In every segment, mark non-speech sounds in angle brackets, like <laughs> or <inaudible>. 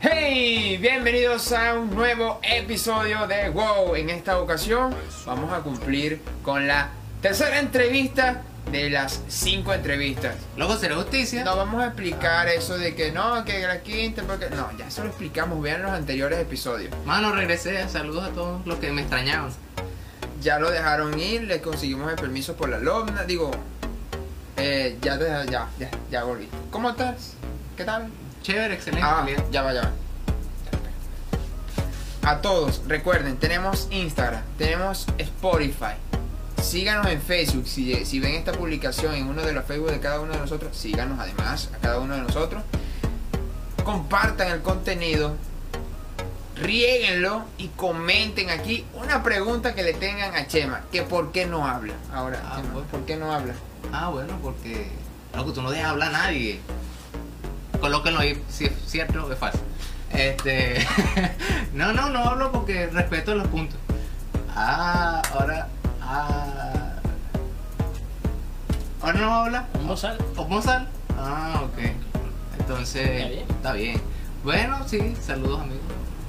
Hey, bienvenidos a un nuevo episodio de WOW. En esta ocasión vamos a cumplir con la tercera entrevista de las cinco entrevistas. Luego será justicia. No vamos a explicar eso de que no, que la quinta, porque no, ya eso lo explicamos, vean los anteriores episodios. Mano, regresé. Saludos a todos los que me extrañaban. Ya lo dejaron ir, le conseguimos el permiso por la alumna, digo, eh, ya, te- ya, ya, ya volví. ¿Cómo estás? ¿Qué tal? Chévere, excelente. Ah, ya va, ya va. A todos, recuerden, tenemos Instagram, tenemos Spotify. Síganos en Facebook. Si, si ven esta publicación en uno de los Facebook de cada uno de nosotros, síganos además a cada uno de nosotros. Compartan el contenido, riéguenlo y comenten aquí una pregunta que le tengan a Chema. Que por qué no habla. Ahora, Ah, Chema. ¿por qué no habla? Ah, bueno, porque. Loco, tú no dejas hablar a nadie. Colóquenlo ahí, si es cierto o es falso. Este. <laughs> no, no, no hablo porque respeto los puntos. Ah, ahora. Ah. ¿Ahora no habla? Un bozal. ¿Cómo sal? Ah, ok. Entonces, Está bien. está bien. Bueno, sí, saludos amigos.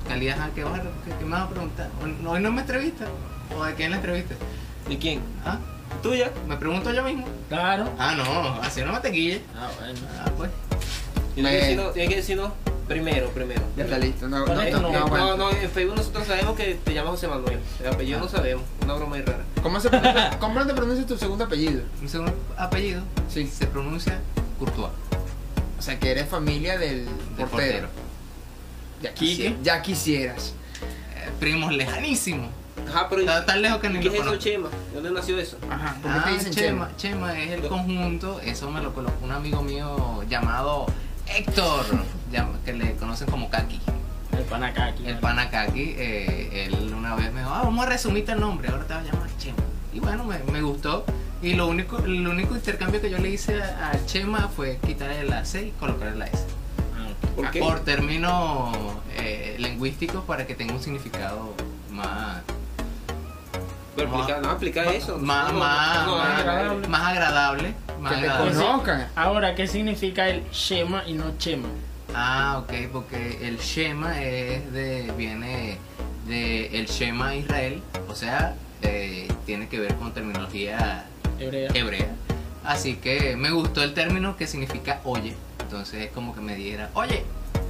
Calidad, ¿qué, vas a- qué- qué me vas a preguntar? ¿Hoy no me entrevista? ¿O de quién la entrevista? ¿De quién? ¿Ah? ¿Tuya? ¿Me pregunto yo mismo? Claro. Ah, no, así no me. Ah, bueno. Ah, pues. Tienes que decirnos primero, primero. Ya está listo. No, no, esto no, no. no no, en Facebook nosotros sabemos que te llamas José Manuel. El apellido no sabemos. Una broma muy rara. ¿Cómo, se pronuncia, <laughs> ¿Cómo te pronuncias tu segundo apellido? Mi segundo apellido Sí. se pronuncia Courtois, O sea, que eres familia del del portero. portero. Ya, quisi- Así es. ya quisieras. Eh, primos lejanísimos. Ajá, pero Está tan lejos que ni ¿qué lo es eso. Chema? ¿De dónde nació eso? Ajá. ¿Por qué Ah, te dicen Chema, Chema? Es el conjunto, eso me lo colocó un amigo mío llamado Héctor, que le conocen como Kaki. El panacaki. El panakaki, eh, él una vez me dijo, ah, vamos a resumirte el nombre, ahora te vas a llamar Chema. Y bueno, me, me gustó. Y lo único, el único intercambio que yo le hice a, a Chema fue quitarle la C y colocarle la S. Ah, ¿Por qué? Por términos eh, lingüísticos para que tenga un significado más, Pero Más- explica, no, explica eso. más, No, más, no, más, agradable. más agradable. Más Que te agradable. conozcan. Ahora, ¿qué significa el Shema y no Chema? Ah, ok, porque el Shema es de, viene de el Shema Israel, o sea, eh, tiene que ver con terminología Hebrea. hebrea. Así que me gustó el término que significa oye. Entonces es como que me diera, oye,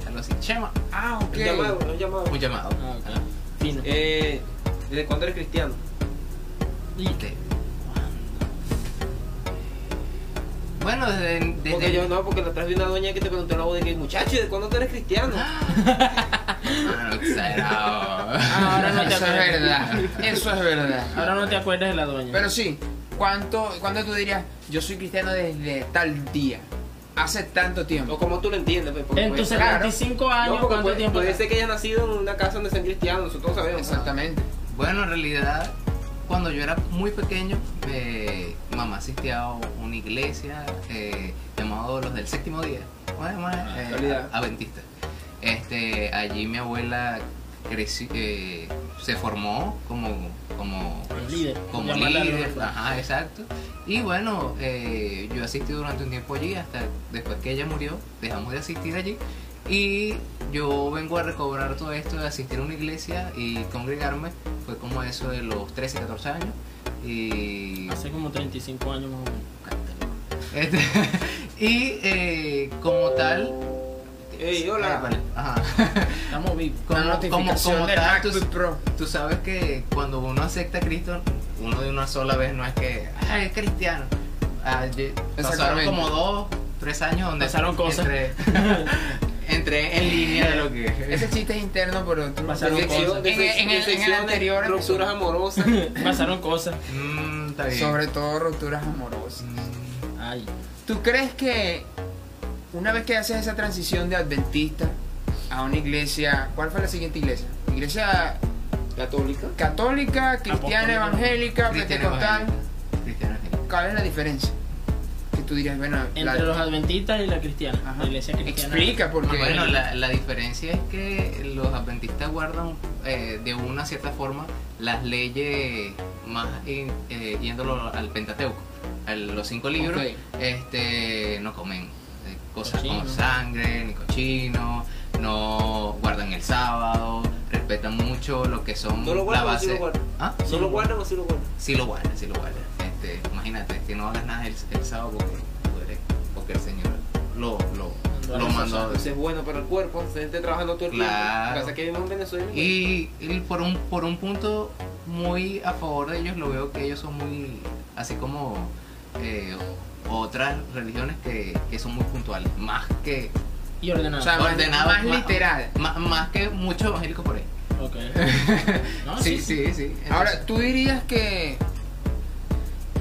algo así, Shema, Ah, ok. Un llamado, un llamado. un llamado. Ah, ok. Fino. Eh, ¿Desde cuándo eres cristiano? Y ¿De Bueno, desde, desde Porque yo no, porque la otra vez una doña que te preguntó la voz de que muchacho, ¿de cuándo tú eres cristiano? Exagerado. Ahora no te Eso es verdad. Eso es verdad. Ahora no te acuerdas de la doña. Pero sí, ¿cuánto, ¿cuándo tú dirías, yo soy cristiano desde tal día? Hace tanto O tiempo. como tú lo entiendes. pues, porque en puede tus claro. 75 años, No, porque ¿cuánto puede, tiempo? puede ser que haya nacido en una casa donde sean cristianos, nosotros sabemos. Exactamente. Bueno, en realidad, cuando yo era muy pequeño, eh, mamá asistía a una iglesia eh, llamado los del séptimo día, bueno, eh, Calidad. adventista. Este, allí mi abuela creció, eh, se formó como, como, El líder. como líder. ajá, exacto. Y bueno, eh, yo asistí durante un tiempo allí, hasta después que ella murió, dejamos de asistir allí. Y yo vengo a recobrar todo esto de asistir a una iglesia y congregarme, fue como eso de los 13, 14 años. Y, Hace como 35 años más o menos. este, <laughs> y eh, como tal... Ey, hola. Eh, vale, ajá. Estamos vivos. Como, Una como, notificación como de tal, tú, MacBook Pro. tú sabes que cuando uno acepta a Cristo, uno de una sola vez no es que, es cristiano. Ah, pasaron como dos, tres años donde Pasaron cosas. <laughs> entré en línea de lo que Ese chiste es interno, pero tú Pasaron en, cosas. en- en- en el- en el anterior rupturas amorosas. <laughs> Pasaron cosas. Mm, está bien. Sobre todo rupturas amorosas. Mm, Ay. ¿Tú crees que una vez que haces esa transición de adventista a una iglesia, ¿cuál fue la siguiente iglesia? Iglesia Católica. católica, cristiana, Apostólica. evangélica, pentecostal. ¿Cuál es la diferencia? Tú dirías, bueno, Entre la- los adventistas y la cristiana. Ajá. La iglesia cristiana. explica porque Bueno, la, la diferencia es que los adventistas guardan eh, de una cierta forma las leyes más in- eh, yéndolo al Pentateuco, a los cinco libros, este no comen eh, cosas como Cochino. sangre, ni cochino, no guardan el sábado, respetan mucho lo que son ¿No lo la o base. lo guardan? ¿Ah? ¿No lo guardan o sí lo guardan? Sí lo guardan, sí lo guardan. Este, imagínate que no hagas nada el, el sábado porque, porque el Señor lo, lo, lo mandó. Entonces es bueno para el cuerpo, se esté trabajando todo el Claro. tiempo. Que vivimos en Venezuela. Y, y por un por un punto muy a favor de ellos lo veo que ellos son muy así como eh, otras religiones que, que son muy puntuales más que Y ordenado. O sea, más- literal. más, más que muchos evangélicos por ahí ok. <laughs> No, sí sí sí, Entonces, Ahora, tú dirías que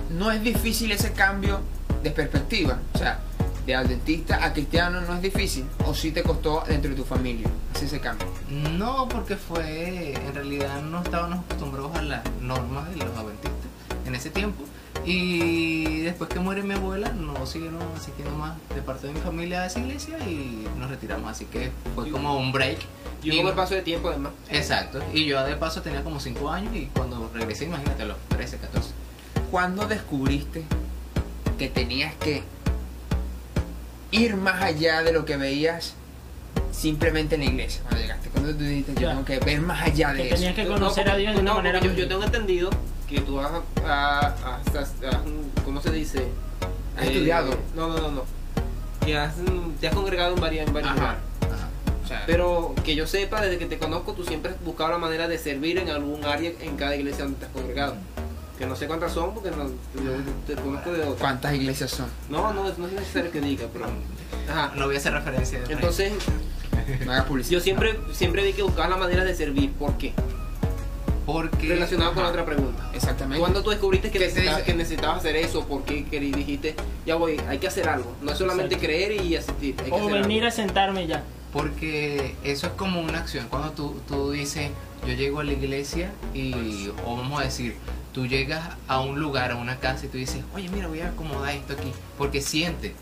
no es difícil ese cambio de perspectiva, o sea, de adventista a cristiano no es difícil, o si te costó dentro de tu familia hacer ese cambio. no porque fue en realidad no estábamos acostumbrados a las normas de los adventistas en ese tiempo y después que muere mi abuela nos siguieron asistiendo más de parte de mi familia a esa iglesia y nos retiramos así que fue como un break Y uno me paso de tiempo además. Exacto, y yo de paso tenía como 5 años y cuando regresé, imagínate, a los 13, 14. ¿Cuándo descubriste que tenías que ir más allá de lo que veías simplemente en la iglesia? Cuando llegaste, cuando tú dijiste, yo Ya. tengo que ver más allá de Que eso. tenías que No, conocer a Dios de una no, manera yo, yo tengo entendido que tú has, ¿cómo se dice? Has Eh, estudiado. No, no, no, no. Que has, te has congregado en varias, en varios Ajá. lugares. Ajá. O sea, Pero que yo sepa, desde que te conozco, tú siempre has buscado la manera de servir en algún área en cada iglesia donde te has congregado. Que no sé cuántas son, porque no, yo te conozco de otras. ¿cuántas iglesias son? No, no, no es necesario que diga, pero... Ajá. No voy a hacer referencia. de Entonces, <laughs> No hagas publicidad. yo siempre, siempre vi que buscabas la manera de servir. ¿Por qué? porque. Relacionado con la otra pregunta. Exactamente. ¿Cuándo tú descubriste que ¿Qué te necesitabas, dice? que necesitabas hacer eso? ¿Por qué querí- dijiste, ya voy, hay que hacer algo? No es solamente Exacto. creer y asistir. Hay que O hacer venir algo. a sentarme ya. Porque eso es como una acción. Cuando tú, tú dices, yo llego a la iglesia y, o vamos a decir, tú llegas a un lugar, a una casa y tú dices, oye, mira, voy a acomodar esto aquí. Porque siente,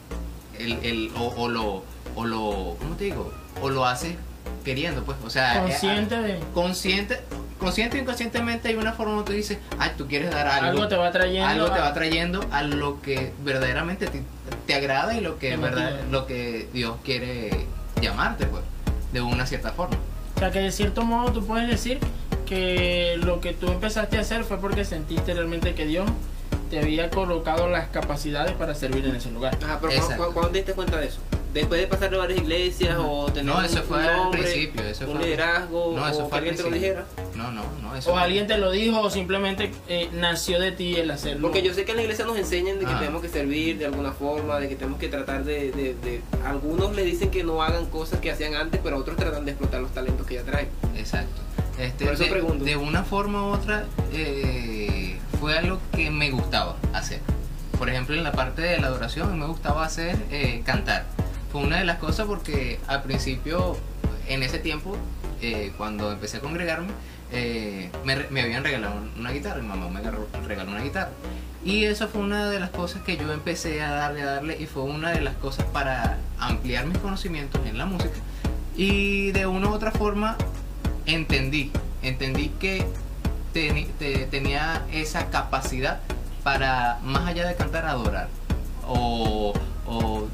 el, el, o, o lo, o lo, ¿cómo te digo? O lo haces queriendo, pues. O sea, Consciente eh, de. consciente, consciente o inconscientemente hay una forma donde tú dices, ay, tú quieres dar algo. Algo te va trayendo. algo te va trayendo a lo que verdaderamente te, te agrada y lo que verdad, lo que Dios quiere llamarte pues de una cierta forma O sea, que de cierto modo tú puedes decir que lo que tú empezaste a hacer fue porque sentiste realmente que Dios te había colocado las capacidades para servir en ese lugar. Ajá, pero Exacto. ¿cuándo, cuándo te diste cuenta de eso? ¿Después de pasar de varias iglesias o tener No, un- eso un fue al nombre, principio, eso un fue- liderazgo No, eso o fue alguien te lo dijera? no no no eso O alguien te lo dijo o simplemente eh, nació de ti el hacerlo. Porque yo sé que en la iglesia nos enseñan de que Ah. tenemos que servir de alguna forma, de que tenemos que tratar de, de, de- Algunos le dicen que no hagan cosas que hacían antes, pero otros tratan de explotar los talentos que ya traen. exacto este, Por eso de, pregunto. de una forma u otra eh, fue algo que me gustaba hacer. Por ejemplo en la parte de la adoración me gustaba hacer eh, cantar. Fue una de las cosas porque al principio en ese tiempo eh, cuando empecé a congregarme eh, me, me habían regalado una guitarra mi mamá me regaló una guitarra. Y eso fue una de las cosas que yo empecé a darle a darle y fue una de las cosas para ampliar mis conocimientos en la música. Y de una u otra forma entendí entendí que te- tenía esa capacidad para más allá de cantar adorar o, o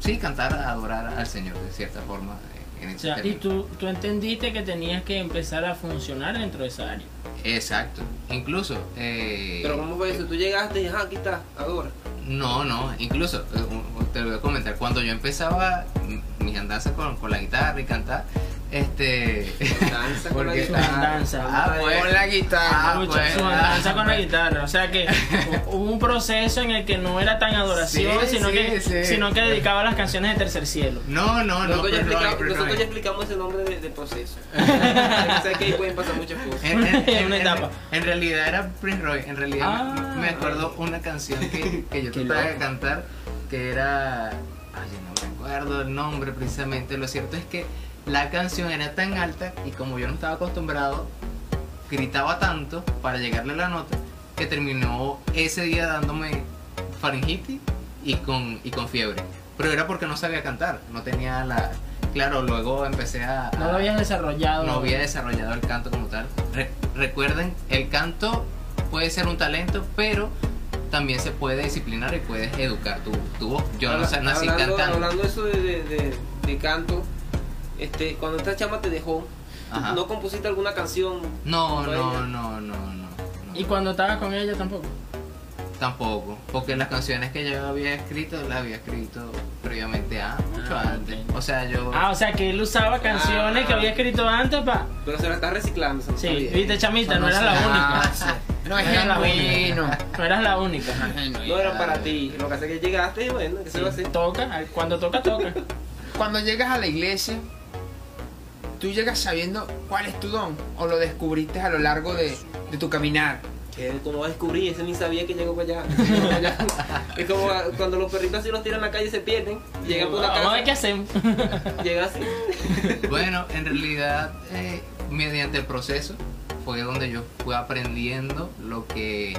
sí cantar adorar al Señor de cierta forma en O ese sea, y tú, tú entendiste que tenías que empezar a funcionar dentro de esa área. exacto incluso eh, Pero ¿cómo fue eso? Tú llegaste y, ajá, aquí está, adora. No, no, incluso eh, te lo voy a comentar. Cuando yo empezaba mis andanzas con, con la guitarra y cantar, este. Danza con la Porque- guitarra. <laughs> Su andanza. Ah, pues. Con la guitarra. Ah, Mucha- pues, su ah, andanza con la guitarra. O sea que hu- <laughs> hubo un proceso en el que no era tan adoración, Sí, sino, sí, que, sí. sino que dedicaba a las canciones de tercer cielo. No, no, no. nosotros, ya explicamos, Prince nosotros ya explicamos ese nombre de, de proceso. <laughs> o sea que ahí pueden pasar muchas cosas. En, en- en- Una etapa. en realidad era Prince Roy. En realidad Ah. me acuerdo una canción que, que yo trataba de cantar que era. Ay, no me acuerdo el nombre precisamente. Lo cierto es que la canción era tan alta y como yo no estaba acostumbrado, gritaba tanto para llegarle a la nota que terminó ese día dándome faringitis y con, y con fiebre. Pero era porque no sabía cantar, no tenía la... Claro, luego empecé a... No lo habías desarrollado. no había desarrollado el canto como tal. Re- recuerden, el canto puede ser un talento, pero también se puede disciplinar y puedes educar tu, tu voz. Yo no nací hablando, cantando. hablando eso de, de, de- de canto, este, cuando esta chama te dejó, Ajá. ¿no compusiste alguna canción? No, no, no, no, no, no. Y cuando estabas con ella tampoco. Tampoco, porque las canciones que yo había escrito las había escrito previamente a mucho Ah, antes. O sea, yo Ah, o sea que él usaba canciones que había escrito antes pa. Pero se la estás reciclando. eso Sí, está bien. viste, chamita, no eras la única. No es Era la genuino. No eras la única. No era para ti. Lo que hace es que llegaste y bueno, ¿qué se va a hacer? Toca, cuando toca, toca. Cuando llegas a la iglesia, tú llegas sabiendo cuál es tu don o lo descubriste a lo largo de, de tu caminar. Que como descubrir, ese ni sabía que llegó para allá. <laughs> <laughs> Allá. es como cuando los perritos así los tiran a la calle y se pierden. Llegan por una Vamos a ver qué casa, hacemos. <laughs> llegan así. Bueno, en realidad, eh, mediante el proceso fue donde yo fui aprendiendo lo que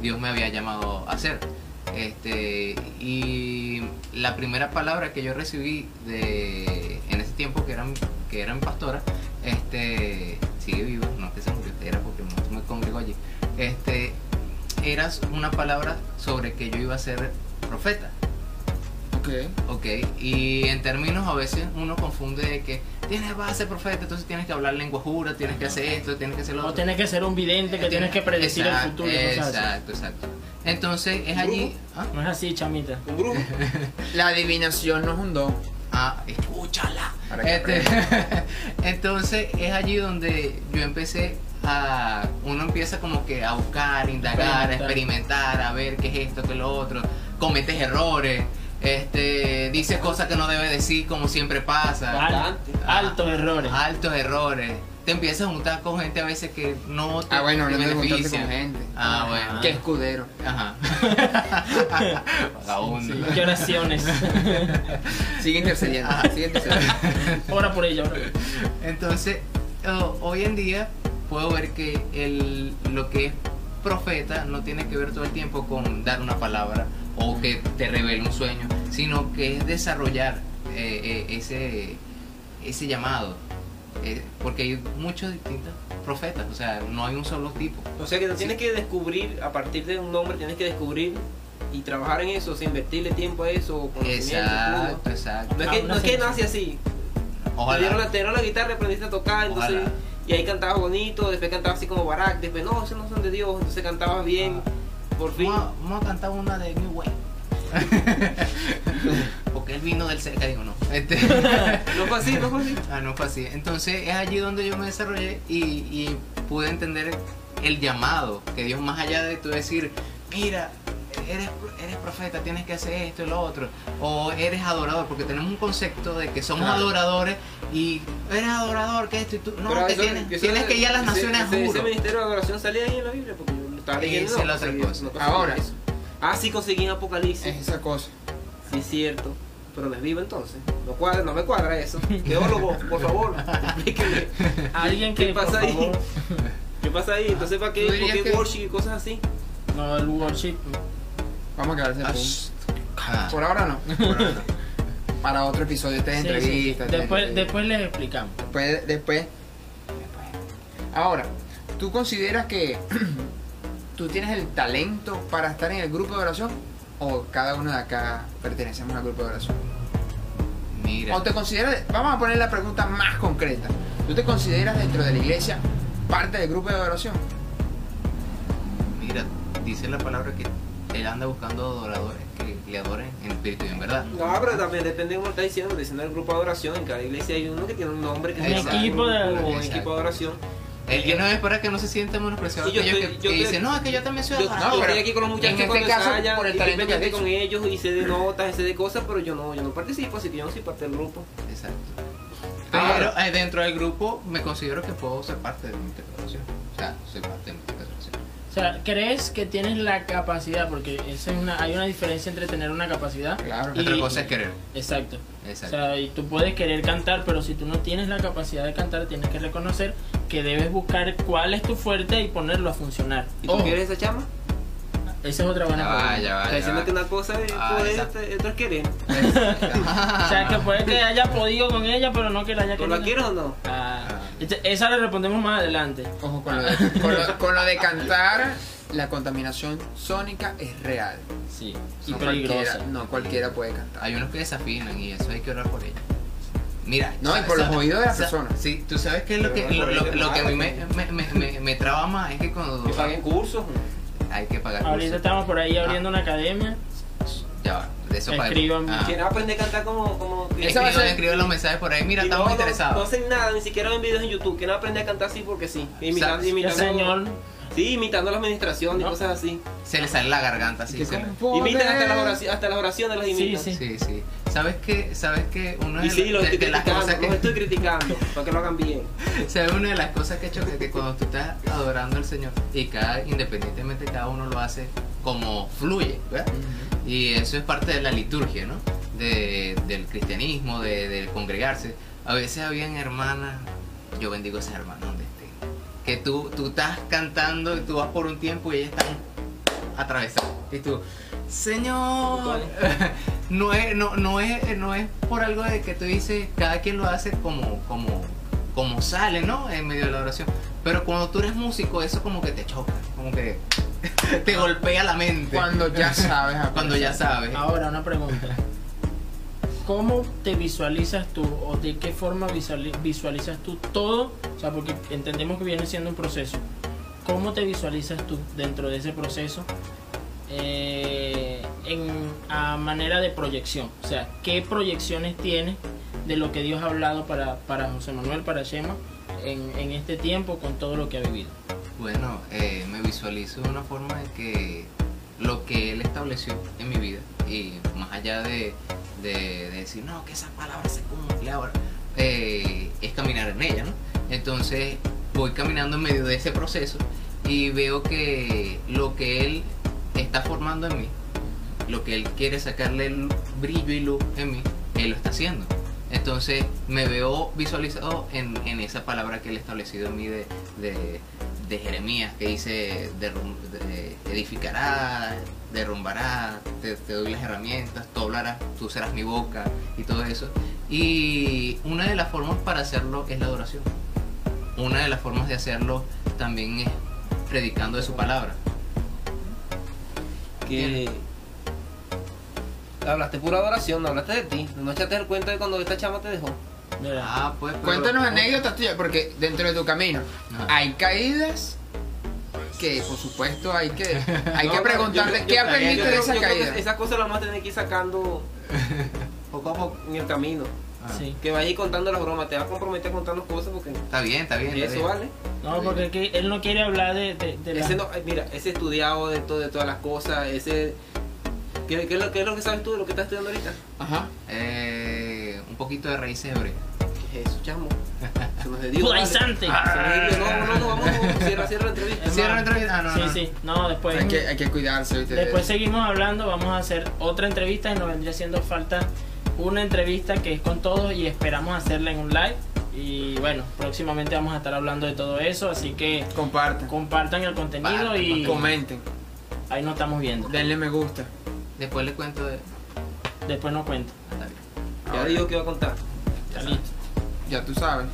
Dios me había llamado a hacer. Este, y la primera palabra que yo recibí de, en ese tiempo que era, mi- que era mi pastora, este, sigue vivo, no es que se murió, era porque no me congregó allí, este, era una palabra sobre que yo iba a ser profeta. Ok. Ok, y en términos a veces uno confunde de que tienes ser profeta, entonces tienes que hablar lengua jura, tienes que hacer esto, tienes que hacer lo O otro. tienes que ser un vidente que tienes que predecir el Exacto, futuro. y cosas así. Exacto, exacto. Entonces es allí. ¿ah? No es así, chamita. Un brujo. <laughs> La adivinación no es un don. Ah, escúchala. Este, <laughs> entonces es allí donde yo empecé a. Uno empieza como que a buscar, indagar, a experimentar, a ver qué es esto, qué es lo otro. Cometes errores. Este, dices cosas que no debe decir, como siempre pasa. Al- altos errores. Altos errores. Te empiezas a juntar con gente a veces que no te Ah, bueno, te hablando de juntarse beneficia. con gente. Ah, bueno. Qué escudero. Ajá. <laughs> Vagabundo. ¿Qué oraciones? <laughs> Sigue intercediendo. Sigue intercediendo. Ora por ella, ora por ella. Entonces, oh, hoy en día puedo ver que el, lo que es profeta no tiene que ver todo el tiempo con dar una palabra o que te revele un sueño, sino que es desarrollar eh, eh, ese, ese llamado. Eh, porque hay muchos distintos profetas, o sea, no hay un solo tipo. O sea que te tienes que descubrir, a partir de un nombre, tienes que descubrir y trabajar en eso, o sea, invertirle tiempo a eso, Exacto, todo. exacto. No es Ah, que, no es que nace así. Te Ojalá. dieron, la, te dieron la guitarra, aprendiste a tocar, entonces, Ojalá. y ahí cantabas bonito, después cantabas así como Barak, después no, esos no son de Dios, entonces cantabas bien, por fin. Vamos a, vamos a cantar una de New Way. <laughs> Vino del cerca, digo no. Este, <laughs> No fue así, no fue así. ah, no fue así. Entonces es allí donde yo me desarrollé y, y pude entender el llamado que Dios, más allá de tú decir, mira, eres, eres profeta, tienes que hacer esto y lo otro, o eres adorador, porque tenemos un concepto de que somos Claro. adoradores y eres adorador, que esto y tú. No, Pero que eso- tienes, eso- tienes que ir a las ese- naciones, ese, juro. ese ministerio de adoración salía ahí en la Biblia, porque yo lo estaba leyendo. Esa es la no otra cosa. Ahora. Ah, sí conseguí en Apocalipsis. Es esa cosa. Sí, es cierto. Pero no es vivo entonces. No, cuadra, no me cuadra eso. Teólogo, por favor, explíqueme. Alguien que, ¿Qué pasa ahí? favor, ¿Qué pasa ahí? Entonces, ¿para qué, ¿Tú dirías ¿por qué que- worship y cosas así? No, el worship. Vamos a quedarse punto. shh. Ah, Por ahora no. por ahora no. Para otro episodio, esta es Sí, sí, sí. entrevista. esta es Después, después les explicamos. Después, después. Ahora, ¿tú consideras que <clears throat> tú tienes el talento para estar en el grupo de oración? ¿O cada uno de acá pertenecemos al grupo de oración? Mira. ¿O te consideras, vamos a poner la pregunta más concreta, ¿tú te consideras dentro de la iglesia parte del grupo de oración? Mira, dice la palabra que él anda buscando adoradores que le adoren en espíritu y en verdad. No, pero también depende de cómo está diciendo. Diciendo el grupo de adoración. En cada iglesia hay uno que tiene un nombre que Un se llama equipo de- un Exacto. equipo de adoración. El que no es para que no se sienta menospreciado Sí, yo aquellos estoy- que, yo que dicen, no, es que yo también soy Yo, adorador. yo pero estoy aquí con los muchachos en este caso, por el talento que con ellos y sé de notas, sé de cosas, pero yo no, yo no participo, así que yo no soy parte del grupo. Exacto. Pero eh, dentro del grupo me considero que puedo ser parte de mi interpretación. O sea, soy parte de mi. O sea, ¿crees que tienes la capacidad? Porque esa es una, hay una diferencia entre tener una capacidad. Claro. Y- Otra cosa es querer. Exacto. O Exacto. sea, y tú puedes querer cantar, pero si tú no tienes la capacidad de cantar, tienes que reconocer que debes buscar cuál es tu fuerte y ponerlo a funcionar. ¿Y tú Ojo. quieres esa chama? Esa es otra buena Ya va, pregunta. ya va. Ya diciendo va. que una cosa es Ah, exacto. este- querer. <laughs> O sea, que puede que haya podido con ella, pero no que la haya ¿Tú querido. la quieres o no? Ah, esa le respondemos más adelante. Ojo con lo, de, con, lo, con lo de cantar, la contaminación sónica es real. Sí, Y y cualquiera, no cualquiera puede cantar. Hay unos que desafinan y eso hay que orar por ellos. Mira, No, y por los oídos de las personas. Sí, tú sabes que lo que, lo, que a mí me, me, me, me, me traba más es que cuando Que paguen cursos. hay que pagar Ahorita cursos. estamos por ahí abriendo Ah. una academia. Ya va, de eso Escriban. pago. Ah. Quieren aprender a cantar como... como Esa va a ser- escriban los mensajes por ahí. Mira, Y estamos no, no- No, interesados. hacen nada, ni siquiera ven videos en YouTube. Quieren aprender a cantar así porque sí. Imitando, imitando, señor. Sí, imitando la administración y cosas así. Se le sale la garganta así. Que se Imitan hasta las oraciones, hasta las oraciones las Sí, imitan. sí. Sí, sí. ¿Sabes qué? ¿Sabes qué? Una de, Y sí, los de- estoy de las cosas que... los estoy criticando, para que lo hagan bien. <laughs> ¿Sabes? Una de las cosas que choca que cuando tú estás adorando al Señor y cada, independientemente cada uno lo hace como fluye, ¿verdad? Y eso es parte de la liturgia, ¿no? De, del cristianismo, de, de congregarse. A veces habían hermanas, yo bendigo a esas hermanas donde estén, que tú, tú estás cantando y tú vas por un tiempo y ellas están atravesadas. Y tú, Señor, <laughs> no es, no, no es, no es por algo de que tú dices, cada quien lo hace como, como, como sale, ¿no? En medio de la oración. Pero cuando tú eres músico, eso como que te choca, como que <laughs> te golpea la mente. Cuando ya sabes. <laughs> Cuando ya sabes. Ahora, una pregunta. ¿Cómo te visualizas tú o de qué forma visuali- visualizas tú todo? O sea, porque entendemos que viene siendo un proceso. ¿Cómo te visualizas tú dentro de ese proceso eh, en, a manera de proyección? O sea, ¿qué proyecciones tienes de lo que Dios ha hablado para, para José Manuel, para Shema, en, en este tiempo con todo lo que ha vivido? Bueno, eh, me visualizo de una forma de que lo que él estableció en mi vida, y más allá de, de- de decir, no, que esa palabra se cumple ahora, eh, es caminar en ella, ¿no? Entonces voy caminando en medio de ese proceso y veo que lo que él está formando en mí, lo que él quiere sacarle el brillo y luz en mí, él lo está haciendo. Entonces me veo visualizado en, en esa palabra que él ha establecido en mí de, de Jeremías, que dice, edificará, derrumbará, te, te doy las herramientas, tú hablarás, tú serás mi boca y todo eso. Y una de las formas para hacerlo es la adoración. Una de las formas de hacerlo también es predicando de su palabra. Que hablaste pura adoración, no hablaste de ti. No echaste el cuento de cuando esta chama te dejó. Mira, Ah, pues, pero- Cuéntanos anécdotas tuyas, porque dentro de tu camino Ajá. hay caídas que, por supuesto, hay que, <laughs> hay que No, preguntarte yo- qué yo- aprendiste yo de creo- esa yo creo que caída. Esas cosas las vamos a tener que ir sacando <laughs> poco a poco en el camino. Ah, sí. Que vayas a ir contando las bromas, te vas a comprometer a contarnos cosas porque Está bien, está bien. está eso bien. vale. No, porque aquí él no quiere hablar de, de, de la- Ese no, mira, ese estudiado de, todo, de todas las cosas, ese... ¿Qué, qué es lo, ¿Qué es lo que sabes tú de lo que estás estudiando ahorita? Ajá. Eh, un poquito de raíces hebreas. ¿Qué es eso, chamo? <laughs> Se nos dio. Vale. Dio. No, no, no, vamos, cierra, cierra la entrevista. Es ¿Cierra la más, entrevista? Ah, no, sí, no. sí. No, después, Hay que, hay que cuidarse, ¿viste? después seguimos hablando. Vamos a hacer otra entrevista y nos vendría haciendo falta una entrevista que es con todos y esperamos hacerla en un live. Y bueno, próximamente vamos a estar hablando de todo eso. Así que Compartan, compartan el contenido y comenten, ahí nos estamos viendo. denle me gusta. Después le cuento de. Después nos cuento. Ah. Ya digo que iba a contar. Está listo. Ya tú sabes.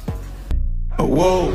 Whoa.